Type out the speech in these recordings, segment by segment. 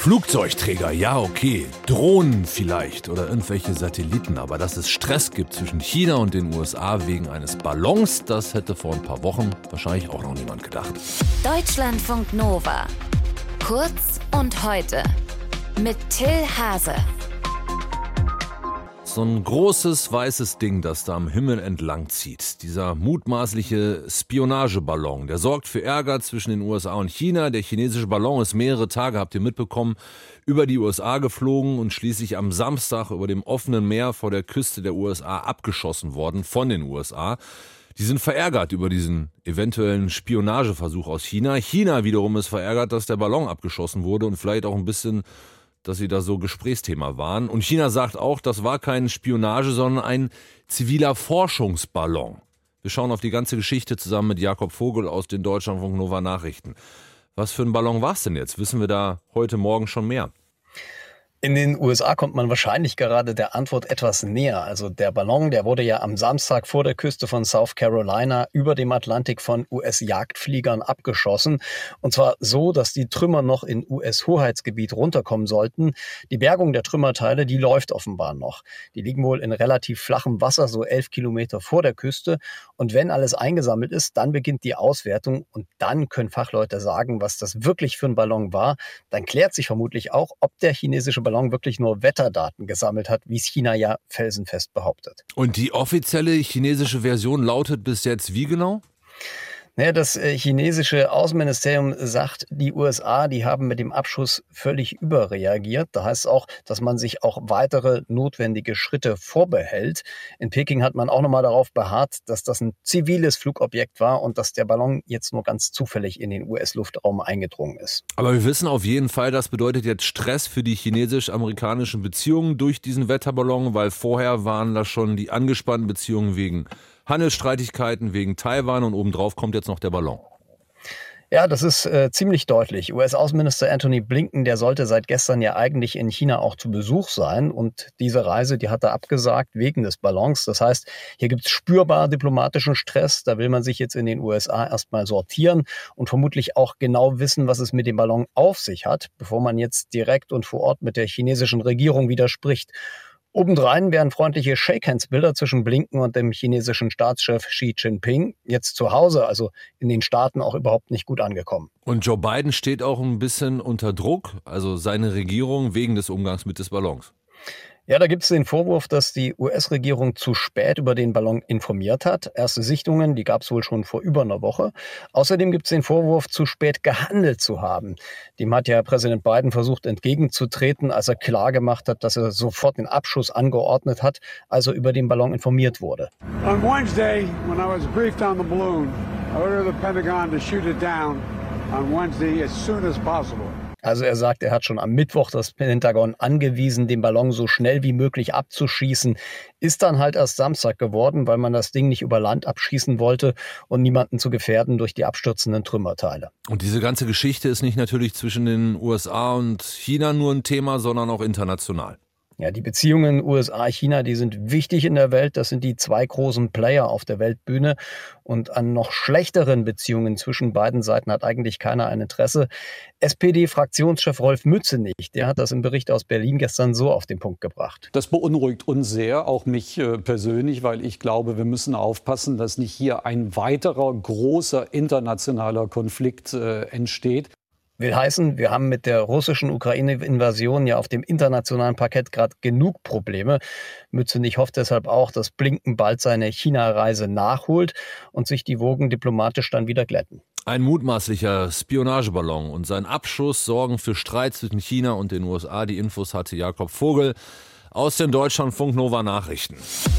Flugzeugträger, ja okay. Drohnen vielleicht oder irgendwelche Satelliten. Aber dass es Stress gibt zwischen China und den USA wegen eines Ballons, das hätte vor ein paar Wochen wahrscheinlich auch noch niemand gedacht. Deutschlandfunk Nova. Kurz und heute. Mit Till Hase so ein großes weißes Ding, das da am Himmel entlang zieht. Dieser mutmaßliche Spionageballon, der sorgt für Ärger zwischen den USA und China. Der chinesische Ballon ist mehrere Tage, habt ihr mitbekommen, über die USA geflogen und schließlich am Samstag über dem offenen Meer vor der Küste der USA abgeschossen worden von den USA. Die sind verärgert über diesen eventuellen Spionageversuch aus China. China wiederum ist verärgert, dass der Ballon abgeschossen wurde und vielleicht auch ein bisschen dass sie da so Gesprächsthema waren. Und China sagt auch, das war keine Spionage, sondern ein ziviler Forschungsballon. Wir schauen auf die ganze Geschichte zusammen mit Jakob Vogel aus den Deutschlandfunk Nova Nachrichten. Was für ein Ballon war es denn jetzt? Wissen wir da heute Morgen schon mehr? In den USA kommt man wahrscheinlich gerade der Antwort etwas näher. Also der Ballon, der wurde ja am Samstag vor der Küste von South Carolina über dem Atlantik von US-Jagdfliegern abgeschossen. Und zwar so, dass die Trümmer noch in US-Hoheitsgebiet runterkommen sollten. Die Bergung der Trümmerteile, die läuft offenbar noch. Die liegen wohl in relativ flachem Wasser, so elf Kilometer vor der Küste. Und wenn alles eingesammelt ist, dann beginnt die Auswertung und dann können Fachleute sagen, was das wirklich für ein Ballon war. Dann klärt sich vermutlich auch, ob der chinesische Ballon wirklich nur Wetterdaten gesammelt hat, wie es China ja felsenfest behauptet. Und die offizielle chinesische Version lautet bis jetzt wie genau? Naja, das äh, chinesische Außenministerium sagt, die USA, die haben mit dem Abschuss völlig überreagiert. Da heißt es auch, dass man sich auch weitere notwendige Schritte vorbehält. In Peking hat man auch nochmal darauf beharrt, dass das ein ziviles Flugobjekt war und dass der Ballon jetzt nur ganz zufällig in den US-Luftraum eingedrungen ist. Aber wir wissen auf jeden Fall, das bedeutet jetzt Stress für die chinesisch-amerikanischen Beziehungen durch diesen Wetterballon, weil vorher waren da schon die angespannten Beziehungen wegen Handelsstreitigkeiten wegen Taiwan und obendrauf kommt jetzt noch der Ballon. Ja, das ist äh, ziemlich deutlich. US-Außenminister Anthony Blinken, der sollte seit gestern ja eigentlich in China auch zu Besuch sein. Und diese Reise, die hat er abgesagt wegen des Ballons. Das heißt, hier gibt es spürbar diplomatischen Stress. Da will man sich jetzt in den USA erstmal sortieren und vermutlich auch genau wissen, was es mit dem Ballon auf sich hat, bevor man jetzt direkt und vor Ort mit der chinesischen Regierung widerspricht. Obendrein werden freundliche Shake-Hands-Bilder zwischen Blinken und dem chinesischen Staatschef Xi Jinping jetzt zu Hause, also in den Staaten, auch überhaupt nicht gut angekommen. Und Joe Biden steht auch ein bisschen unter Druck, also seine Regierung wegen des Umgangs mit des Ballons. Ja, da gibt es den Vorwurf, dass die US-Regierung zu spät über den Ballon informiert hat. Erste Sichtungen, die gab es wohl schon vor über einer Woche. Außerdem gibt es den Vorwurf, zu spät gehandelt zu haben. Dem hat ja Präsident Biden versucht entgegenzutreten, als er klargemacht hat, dass er sofort den Abschuss angeordnet hat, als er über den Ballon informiert wurde. On Wednesday, when I was briefed on the balloon, I ordered the Pentagon to shoot it down on Wednesday as soon as possible. Also er sagt, er hat schon am Mittwoch das Pentagon angewiesen, den Ballon so schnell wie möglich abzuschießen. Ist dann halt erst Samstag geworden, weil man das Ding nicht über Land abschießen wollte und niemanden zu gefährden durch die abstürzenden Trümmerteile. Und diese ganze Geschichte ist nicht natürlich zwischen den USA und China nur ein Thema, sondern auch international. Ja, die Beziehungen USA-China, die sind wichtig in der Welt. Das sind die zwei großen Player auf der Weltbühne. Und an noch schlechteren Beziehungen zwischen beiden Seiten hat eigentlich keiner ein Interesse. SPD-Fraktionschef Rolf Mützenich, der hat das im Bericht aus Berlin gestern so auf den Punkt gebracht. Das beunruhigt uns sehr, auch mich äh, persönlich, weil ich glaube, wir müssen aufpassen, dass nicht hier ein weiterer großer internationaler Konflikt äh, entsteht. Will heißen, wir haben mit der russischen Ukraine-Invasion ja auf dem internationalen Parkett gerade genug Probleme. Mützenich hofft deshalb auch, dass Blinken bald seine China-Reise nachholt und sich die Wogen diplomatisch dann wieder glätten. Ein mutmaßlicher Spionageballon und sein Abschuss sorgen für Streit zwischen China und den USA. Die Infos hatte Jakob Vogel aus den Deutschlandfunk Nova Nachrichten.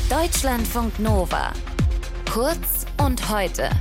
Deutschlandfunk Nova. Kurz und heute.